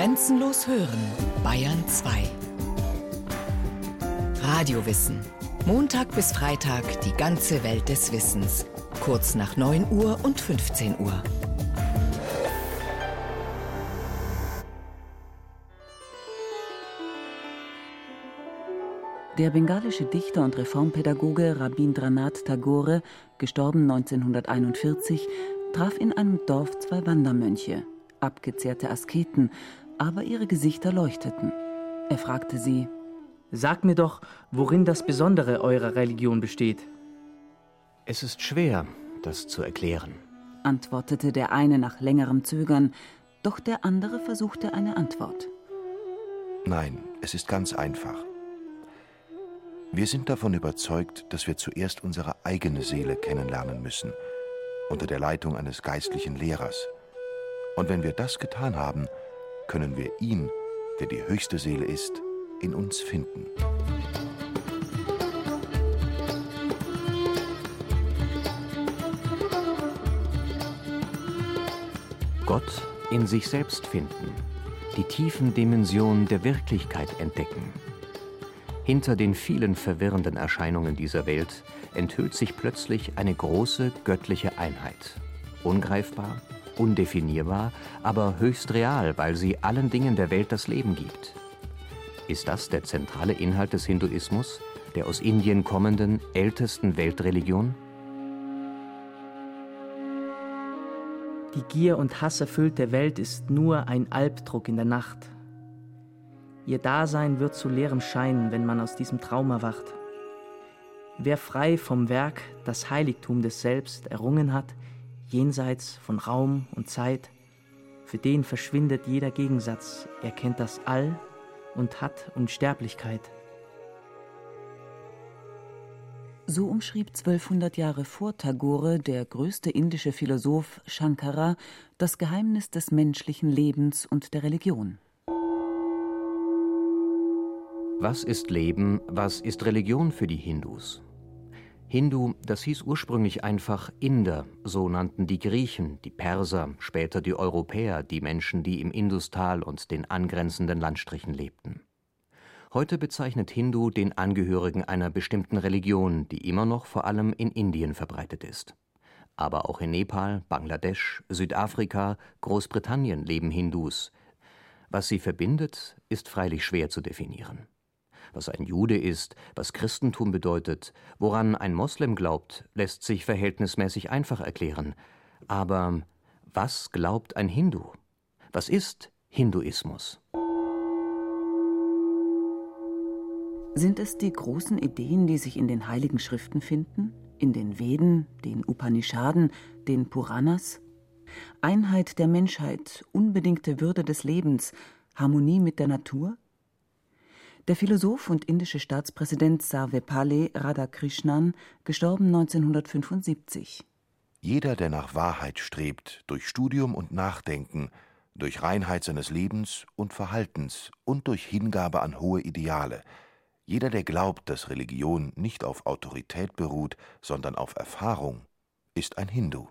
Grenzenlos hören, Bayern 2. Radiowissen. Montag bis Freitag die ganze Welt des Wissens. Kurz nach 9 Uhr und 15 Uhr. Der bengalische Dichter und Reformpädagoge Rabindranath Tagore, gestorben 1941, traf in einem Dorf zwei Wandermönche, abgezehrte Asketen, aber ihre Gesichter leuchteten. Er fragte sie: Sag mir doch, worin das Besondere eurer Religion besteht. Es ist schwer, das zu erklären, antwortete der eine nach längerem Zögern, doch der andere versuchte eine Antwort. Nein, es ist ganz einfach. Wir sind davon überzeugt, dass wir zuerst unsere eigene Seele kennenlernen müssen, unter der Leitung eines geistlichen Lehrers. Und wenn wir das getan haben, können wir ihn, der die höchste Seele ist, in uns finden. Gott in sich selbst finden, die tiefen Dimensionen der Wirklichkeit entdecken hinter den vielen verwirrenden Erscheinungen dieser Welt enthüllt sich plötzlich eine große göttliche Einheit. Ungreifbar, undefinierbar, aber höchst real, weil sie allen Dingen der Welt das Leben gibt. Ist das der zentrale Inhalt des Hinduismus, der aus Indien kommenden ältesten Weltreligion? Die Gier und Hass erfüllte Welt ist nur ein Albdruck in der Nacht, Ihr Dasein wird zu leerem Schein, wenn man aus diesem Traum erwacht. Wer frei vom Werk das Heiligtum des Selbst errungen hat, jenseits von Raum und Zeit, für den verschwindet jeder Gegensatz, er kennt das All und hat Unsterblichkeit. So umschrieb 1200 Jahre vor Tagore der größte indische Philosoph Shankara das Geheimnis des menschlichen Lebens und der Religion. Was ist Leben, was ist Religion für die Hindus? Hindu, das hieß ursprünglich einfach Inder, so nannten die Griechen, die Perser, später die Europäer, die Menschen, die im Industal und den angrenzenden Landstrichen lebten. Heute bezeichnet Hindu den Angehörigen einer bestimmten Religion, die immer noch vor allem in Indien verbreitet ist. Aber auch in Nepal, Bangladesch, Südafrika, Großbritannien leben Hindus. Was sie verbindet, ist freilich schwer zu definieren was ein Jude ist, was Christentum bedeutet, woran ein Moslem glaubt, lässt sich verhältnismäßig einfach erklären. Aber was glaubt ein Hindu? Was ist Hinduismus? Sind es die großen Ideen, die sich in den heiligen Schriften finden? In den Veden, den Upanishaden, den Puranas? Einheit der Menschheit, unbedingte Würde des Lebens, Harmonie mit der Natur? Der Philosoph und indische Staatspräsident Sarvepalli Radhakrishnan, gestorben 1975. Jeder, der nach Wahrheit strebt, durch Studium und Nachdenken, durch Reinheit seines Lebens und Verhaltens und durch Hingabe an hohe Ideale, jeder, der glaubt, dass Religion nicht auf Autorität beruht, sondern auf Erfahrung, ist ein Hindu.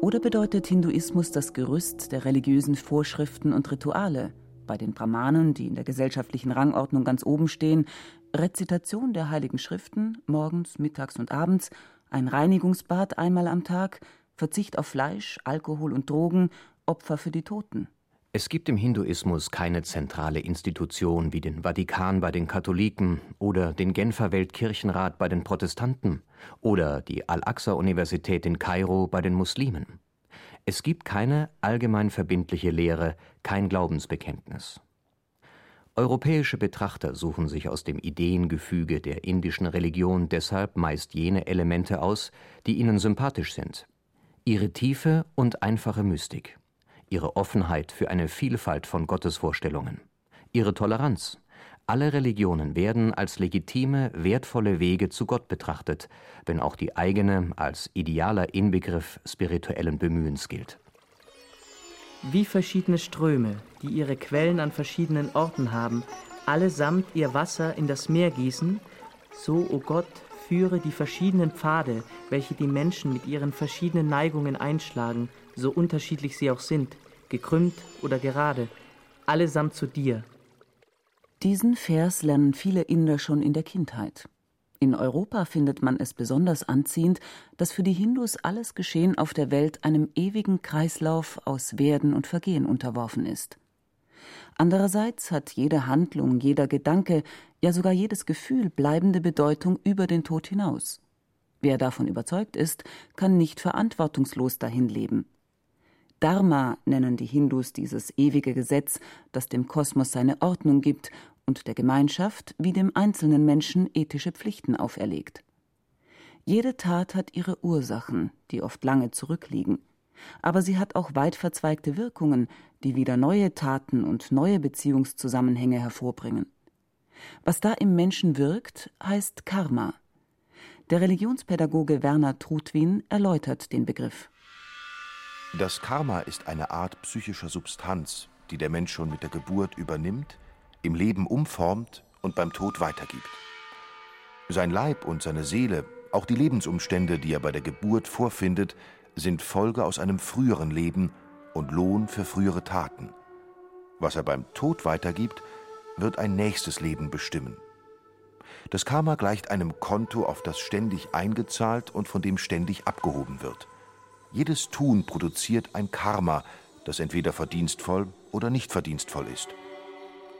Oder bedeutet Hinduismus das Gerüst der religiösen Vorschriften und Rituale, bei den Brahmanen, die in der gesellschaftlichen Rangordnung ganz oben stehen, Rezitation der heiligen Schriften morgens, mittags und abends, ein Reinigungsbad einmal am Tag, Verzicht auf Fleisch, Alkohol und Drogen, Opfer für die Toten. Es gibt im Hinduismus keine zentrale Institution wie den Vatikan bei den Katholiken oder den Genfer Weltkirchenrat bei den Protestanten oder die Al-Aqsa-Universität in Kairo bei den Muslimen. Es gibt keine allgemein verbindliche Lehre, kein Glaubensbekenntnis. Europäische Betrachter suchen sich aus dem Ideengefüge der indischen Religion deshalb meist jene Elemente aus, die ihnen sympathisch sind. Ihre tiefe und einfache Mystik, ihre Offenheit für eine Vielfalt von Gottesvorstellungen, ihre Toleranz, alle Religionen werden als legitime, wertvolle Wege zu Gott betrachtet, wenn auch die eigene als idealer Inbegriff spirituellen Bemühens gilt. Wie verschiedene Ströme, die ihre Quellen an verschiedenen Orten haben, allesamt ihr Wasser in das Meer gießen, so, o oh Gott, führe die verschiedenen Pfade, welche die Menschen mit ihren verschiedenen Neigungen einschlagen, so unterschiedlich sie auch sind, gekrümmt oder gerade, allesamt zu dir. Diesen Vers lernen viele Inder schon in der Kindheit. In Europa findet man es besonders anziehend, dass für die Hindus alles Geschehen auf der Welt einem ewigen Kreislauf aus Werden und Vergehen unterworfen ist. Andererseits hat jede Handlung, jeder Gedanke, ja sogar jedes Gefühl bleibende Bedeutung über den Tod hinaus. Wer davon überzeugt ist, kann nicht verantwortungslos dahin leben. Dharma nennen die Hindus dieses ewige Gesetz, das dem Kosmos seine Ordnung gibt und der Gemeinschaft wie dem einzelnen Menschen ethische Pflichten auferlegt. Jede Tat hat ihre Ursachen, die oft lange zurückliegen aber sie hat auch weit verzweigte Wirkungen, die wieder neue Taten und neue Beziehungszusammenhänge hervorbringen. Was da im Menschen wirkt, heißt Karma. Der Religionspädagoge Werner Trutwin erläutert den Begriff. Das Karma ist eine Art psychischer Substanz, die der Mensch schon mit der Geburt übernimmt, im Leben umformt und beim Tod weitergibt. Sein Leib und seine Seele, auch die Lebensumstände, die er bei der Geburt vorfindet, sind Folge aus einem früheren Leben und Lohn für frühere Taten. Was er beim Tod weitergibt, wird ein nächstes Leben bestimmen. Das Karma gleicht einem Konto, auf das ständig eingezahlt und von dem ständig abgehoben wird. Jedes Tun produziert ein Karma, das entweder verdienstvoll oder nicht verdienstvoll ist.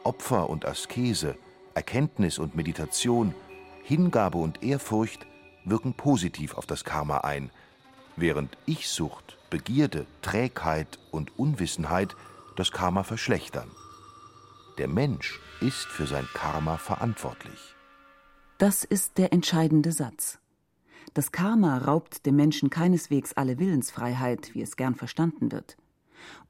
Opfer und Askese, Erkenntnis und Meditation, Hingabe und Ehrfurcht wirken positiv auf das Karma ein – während Ich-Sucht, Begierde, Trägheit und Unwissenheit das Karma verschlechtern. Der Mensch ist für sein Karma verantwortlich. Das ist der entscheidende Satz. Das Karma raubt dem Menschen keineswegs alle Willensfreiheit, wie es gern verstanden wird.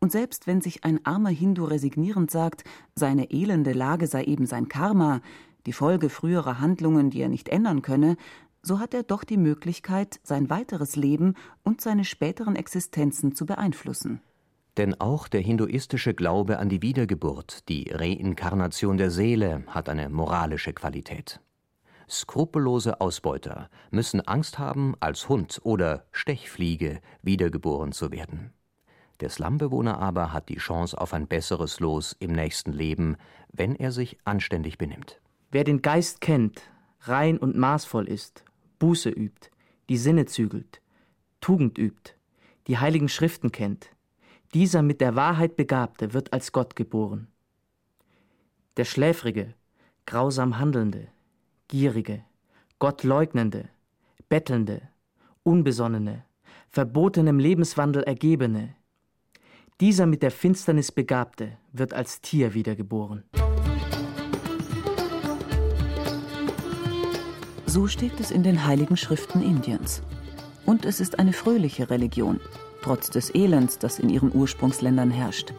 Und selbst wenn sich ein armer Hindu resignierend sagt, seine elende Lage sei eben sein Karma, die Folge früherer Handlungen, die er nicht ändern könne, so hat er doch die Möglichkeit, sein weiteres Leben und seine späteren Existenzen zu beeinflussen. Denn auch der hinduistische Glaube an die Wiedergeburt, die Reinkarnation der Seele, hat eine moralische Qualität. Skrupellose Ausbeuter müssen Angst haben, als Hund oder Stechfliege wiedergeboren zu werden. Der Slumbewohner aber hat die Chance auf ein besseres Los im nächsten Leben, wenn er sich anständig benimmt. Wer den Geist kennt, rein und maßvoll ist Buße übt, die Sinne zügelt, Tugend übt, die heiligen Schriften kennt, dieser mit der Wahrheit Begabte wird als Gott geboren. Der Schläfrige, grausam Handelnde, Gierige, Gottleugnende, Bettelnde, Unbesonnene, verbotenem Lebenswandel ergebene, dieser mit der Finsternis Begabte wird als Tier wiedergeboren. So steht es in den heiligen Schriften Indiens. Und es ist eine fröhliche Religion, trotz des Elends, das in ihren Ursprungsländern herrscht.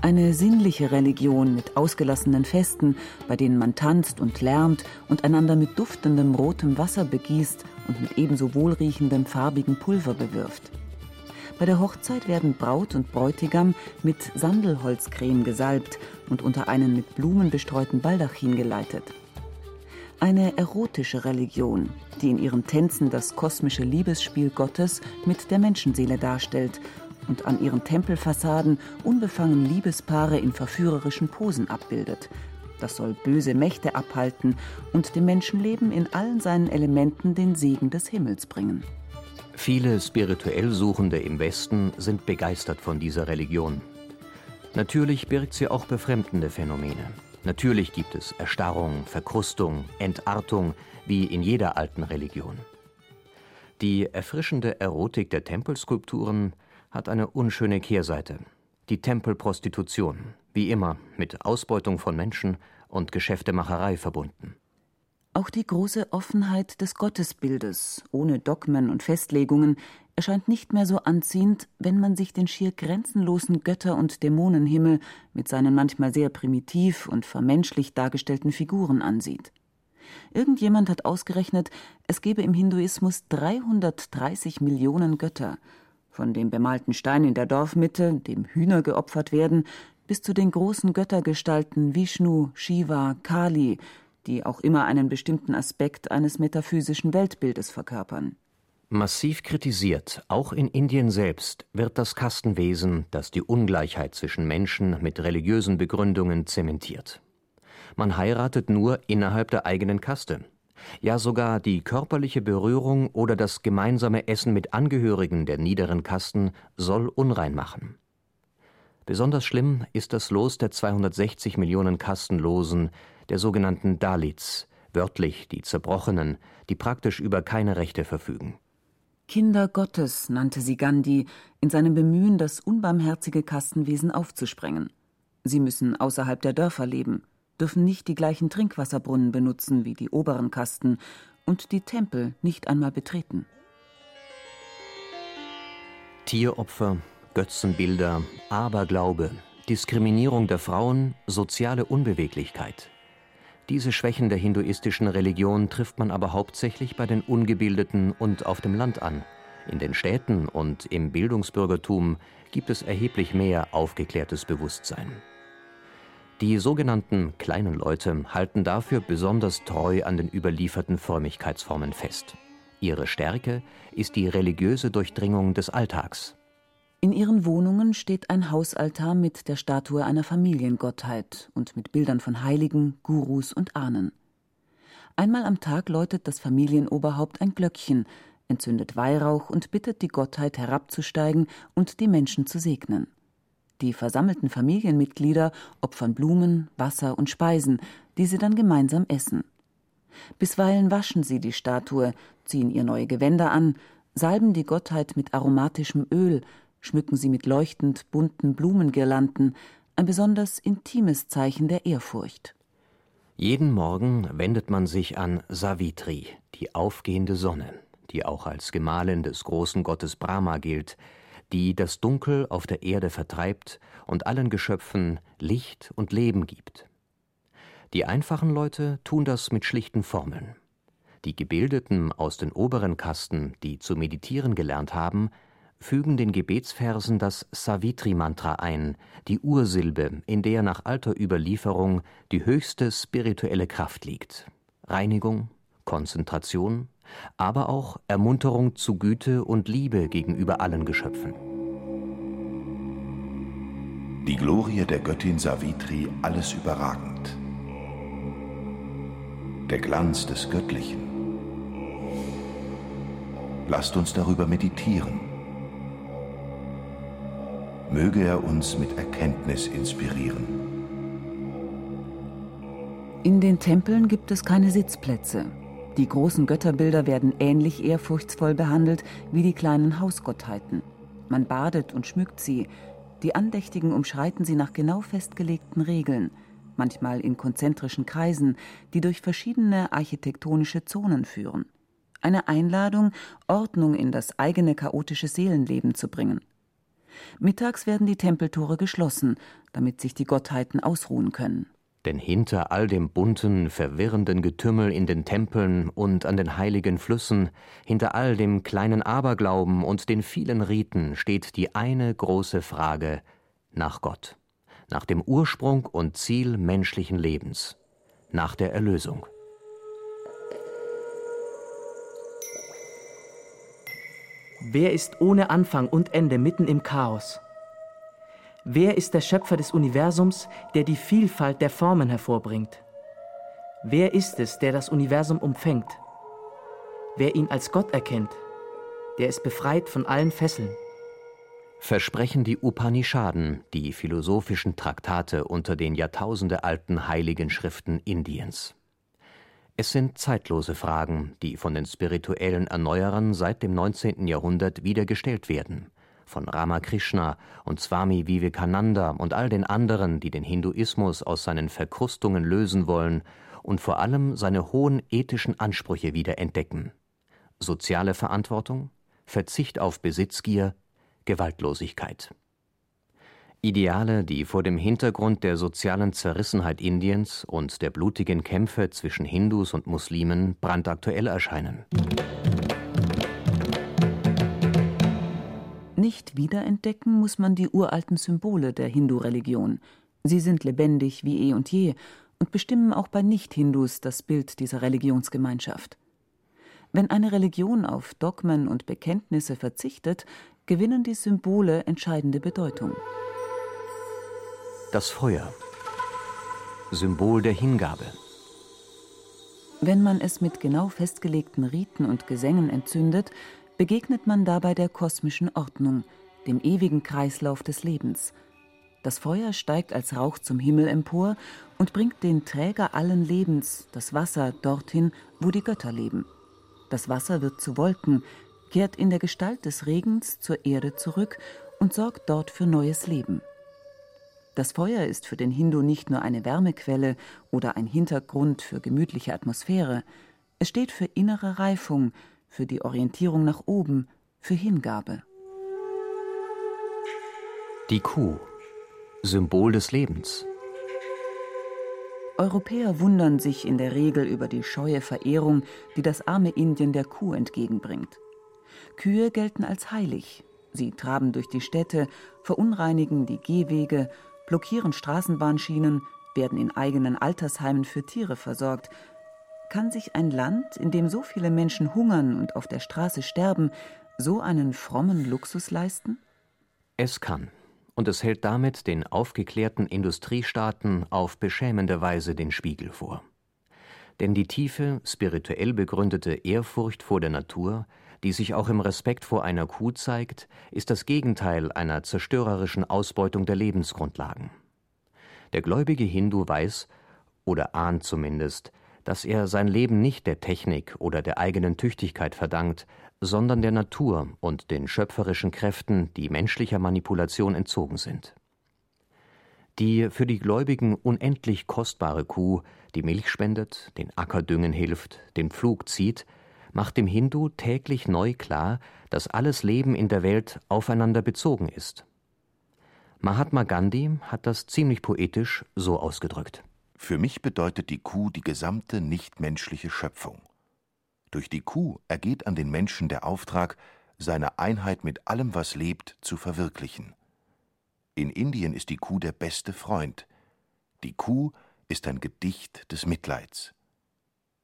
Eine sinnliche Religion mit ausgelassenen Festen, bei denen man tanzt und lärmt und einander mit duftendem rotem Wasser begießt und mit ebenso wohlriechendem farbigen Pulver bewirft. Bei der Hochzeit werden Braut und Bräutigam mit Sandelholzcreme gesalbt und unter einen mit Blumen bestreuten Baldachin geleitet. Eine erotische Religion, die in ihren Tänzen das kosmische Liebesspiel Gottes mit der Menschenseele darstellt und an ihren Tempelfassaden unbefangen Liebespaare in verführerischen Posen abbildet. Das soll böse Mächte abhalten und dem Menschenleben in allen seinen Elementen den Segen des Himmels bringen. Viele spirituell Suchende im Westen sind begeistert von dieser Religion. Natürlich birgt sie auch befremdende Phänomene. Natürlich gibt es Erstarrung, Verkrustung, Entartung, wie in jeder alten Religion. Die erfrischende Erotik der Tempelskulpturen hat eine unschöne Kehrseite. Die Tempelprostitution, wie immer mit Ausbeutung von Menschen und Geschäftemacherei verbunden. Auch die große Offenheit des Gottesbildes, ohne Dogmen und Festlegungen, erscheint nicht mehr so anziehend, wenn man sich den schier grenzenlosen Götter- und Dämonenhimmel mit seinen manchmal sehr primitiv und vermenschlicht dargestellten Figuren ansieht. Irgendjemand hat ausgerechnet, es gebe im Hinduismus 330 Millionen Götter, von dem bemalten Stein in der Dorfmitte, dem Hühner geopfert werden, bis zu den großen Göttergestalten Vishnu, Shiva, Kali, die auch immer einen bestimmten Aspekt eines metaphysischen Weltbildes verkörpern. Massiv kritisiert, auch in Indien selbst, wird das Kastenwesen, das die Ungleichheit zwischen Menschen mit religiösen Begründungen zementiert. Man heiratet nur innerhalb der eigenen Kaste. Ja sogar die körperliche Berührung oder das gemeinsame Essen mit Angehörigen der niederen Kasten soll unrein machen. Besonders schlimm ist das Los der 260 Millionen Kastenlosen, der sogenannten Dalits, wörtlich die Zerbrochenen, die praktisch über keine Rechte verfügen. Kinder Gottes nannte sie Gandhi in seinem Bemühen, das unbarmherzige Kastenwesen aufzusprengen. Sie müssen außerhalb der Dörfer leben, dürfen nicht die gleichen Trinkwasserbrunnen benutzen wie die oberen Kasten und die Tempel nicht einmal betreten. Tieropfer, Götzenbilder, Aberglaube, Diskriminierung der Frauen, soziale Unbeweglichkeit. Diese Schwächen der hinduistischen Religion trifft man aber hauptsächlich bei den Ungebildeten und auf dem Land an. In den Städten und im Bildungsbürgertum gibt es erheblich mehr aufgeklärtes Bewusstsein. Die sogenannten kleinen Leute halten dafür besonders treu an den überlieferten Frömmigkeitsformen fest. Ihre Stärke ist die religiöse Durchdringung des Alltags. In ihren Wohnungen steht ein Hausaltar mit der Statue einer Familiengottheit und mit Bildern von Heiligen, Gurus und Ahnen. Einmal am Tag läutet das Familienoberhaupt ein Glöckchen, entzündet Weihrauch und bittet die Gottheit herabzusteigen und die Menschen zu segnen. Die versammelten Familienmitglieder opfern Blumen, Wasser und Speisen, die sie dann gemeinsam essen. Bisweilen waschen sie die Statue, ziehen ihr neue Gewänder an, salben die Gottheit mit aromatischem Öl, schmücken sie mit leuchtend bunten Blumengirlanden, ein besonders intimes Zeichen der Ehrfurcht. Jeden Morgen wendet man sich an Savitri, die aufgehende Sonne, die auch als Gemahlin des großen Gottes Brahma gilt, die das Dunkel auf der Erde vertreibt und allen Geschöpfen Licht und Leben gibt. Die einfachen Leute tun das mit schlichten Formeln. Die Gebildeten aus den oberen Kasten, die zu meditieren gelernt haben, fügen den Gebetsversen das Savitri-Mantra ein, die Ursilbe, in der nach alter Überlieferung die höchste spirituelle Kraft liegt. Reinigung, Konzentration, aber auch Ermunterung zu Güte und Liebe gegenüber allen Geschöpfen. Die Glorie der Göttin Savitri alles überragend. Der Glanz des Göttlichen. Lasst uns darüber meditieren möge er uns mit Erkenntnis inspirieren. In den Tempeln gibt es keine Sitzplätze. Die großen Götterbilder werden ähnlich ehrfurchtsvoll behandelt wie die kleinen Hausgottheiten. Man badet und schmückt sie. Die Andächtigen umschreiten sie nach genau festgelegten Regeln, manchmal in konzentrischen Kreisen, die durch verschiedene architektonische Zonen führen. Eine Einladung, Ordnung in das eigene chaotische Seelenleben zu bringen. Mittags werden die Tempeltore geschlossen, damit sich die Gottheiten ausruhen können. Denn hinter all dem bunten, verwirrenden Getümmel in den Tempeln und an den heiligen Flüssen, hinter all dem kleinen Aberglauben und den vielen Riten steht die eine große Frage nach Gott, nach dem Ursprung und Ziel menschlichen Lebens, nach der Erlösung. Wer ist ohne Anfang und Ende mitten im Chaos? Wer ist der Schöpfer des Universums, der die Vielfalt der Formen hervorbringt? Wer ist es, der das Universum umfängt? Wer ihn als Gott erkennt, der ist befreit von allen Fesseln. Versprechen die Upanishaden, die philosophischen Traktate unter den jahrtausendealten heiligen Schriften Indiens. Es sind zeitlose Fragen, die von den spirituellen Erneuerern seit dem 19. Jahrhundert wieder gestellt werden. Von Ramakrishna und Swami Vivekananda und all den anderen, die den Hinduismus aus seinen Verkrustungen lösen wollen und vor allem seine hohen ethischen Ansprüche wieder entdecken. Soziale Verantwortung, Verzicht auf Besitzgier, Gewaltlosigkeit. Ideale, die vor dem Hintergrund der sozialen Zerrissenheit Indiens und der blutigen Kämpfe zwischen Hindus und Muslimen brandaktuell erscheinen. Nicht wiederentdecken muss man die uralten Symbole der Hindu-Religion. Sie sind lebendig wie eh und je und bestimmen auch bei Nicht-Hindus das Bild dieser Religionsgemeinschaft. Wenn eine Religion auf Dogmen und Bekenntnisse verzichtet, gewinnen die Symbole entscheidende Bedeutung. Das Feuer. Symbol der Hingabe. Wenn man es mit genau festgelegten Riten und Gesängen entzündet, begegnet man dabei der kosmischen Ordnung, dem ewigen Kreislauf des Lebens. Das Feuer steigt als Rauch zum Himmel empor und bringt den Träger allen Lebens, das Wasser, dorthin, wo die Götter leben. Das Wasser wird zu Wolken, kehrt in der Gestalt des Regens zur Erde zurück und sorgt dort für neues Leben. Das Feuer ist für den Hindu nicht nur eine Wärmequelle oder ein Hintergrund für gemütliche Atmosphäre, es steht für innere Reifung, für die Orientierung nach oben, für Hingabe. Die Kuh, Symbol des Lebens. Europäer wundern sich in der Regel über die scheue Verehrung, die das arme Indien der Kuh entgegenbringt. Kühe gelten als heilig. Sie traben durch die Städte, verunreinigen die Gehwege, blockieren Straßenbahnschienen, werden in eigenen Altersheimen für Tiere versorgt. Kann sich ein Land, in dem so viele Menschen hungern und auf der Straße sterben, so einen frommen Luxus leisten? Es kann. Und es hält damit den aufgeklärten Industriestaaten auf beschämende Weise den Spiegel vor. Denn die tiefe, spirituell begründete Ehrfurcht vor der Natur, die sich auch im Respekt vor einer Kuh zeigt, ist das Gegenteil einer zerstörerischen Ausbeutung der Lebensgrundlagen. Der gläubige Hindu weiß, oder ahnt zumindest, dass er sein Leben nicht der Technik oder der eigenen Tüchtigkeit verdankt, sondern der Natur und den schöpferischen Kräften, die menschlicher Manipulation entzogen sind. Die für die Gläubigen unendlich kostbare Kuh, die Milch spendet, den Acker düngen hilft, den Pflug zieht, macht dem Hindu täglich neu klar, dass alles Leben in der Welt aufeinander bezogen ist. Mahatma Gandhi hat das ziemlich poetisch so ausgedrückt. Für mich bedeutet die Kuh die gesamte nichtmenschliche Schöpfung. Durch die Kuh ergeht an den Menschen der Auftrag, seine Einheit mit allem, was lebt, zu verwirklichen. In Indien ist die Kuh der beste Freund. Die Kuh ist ein Gedicht des Mitleids.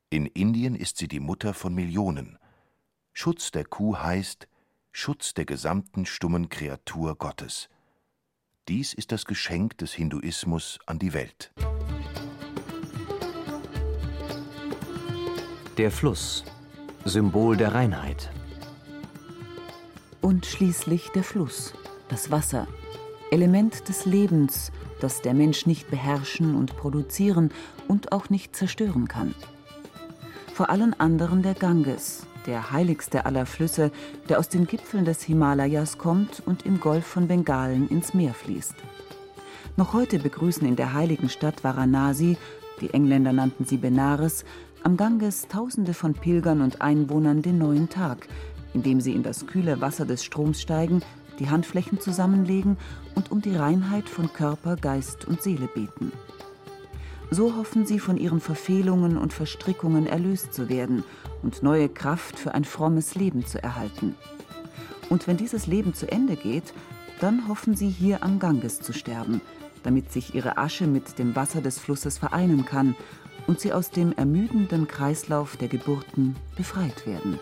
In Indien ist sie die Mutter von Millionen. Schutz der Kuh heißt Schutz der gesamten stummen Kreatur Gottes. Dies ist das Geschenk des Hinduismus an die Welt. Der Fluss, Symbol der Reinheit. Und schließlich der Fluss, das Wasser, Element des Lebens, das der Mensch nicht beherrschen und produzieren und auch nicht zerstören kann vor allen anderen der Ganges, der heiligste aller Flüsse, der aus den Gipfeln des Himalayas kommt und im Golf von Bengalen ins Meer fließt. Noch heute begrüßen in der heiligen Stadt Varanasi, die Engländer nannten sie Benares, am Ganges Tausende von Pilgern und Einwohnern den neuen Tag, indem sie in das kühle Wasser des Stroms steigen, die Handflächen zusammenlegen und um die Reinheit von Körper, Geist und Seele beten. So hoffen sie, von ihren Verfehlungen und Verstrickungen erlöst zu werden und neue Kraft für ein frommes Leben zu erhalten. Und wenn dieses Leben zu Ende geht, dann hoffen sie hier am Ganges zu sterben, damit sich ihre Asche mit dem Wasser des Flusses vereinen kann und sie aus dem ermüdenden Kreislauf der Geburten befreit werden.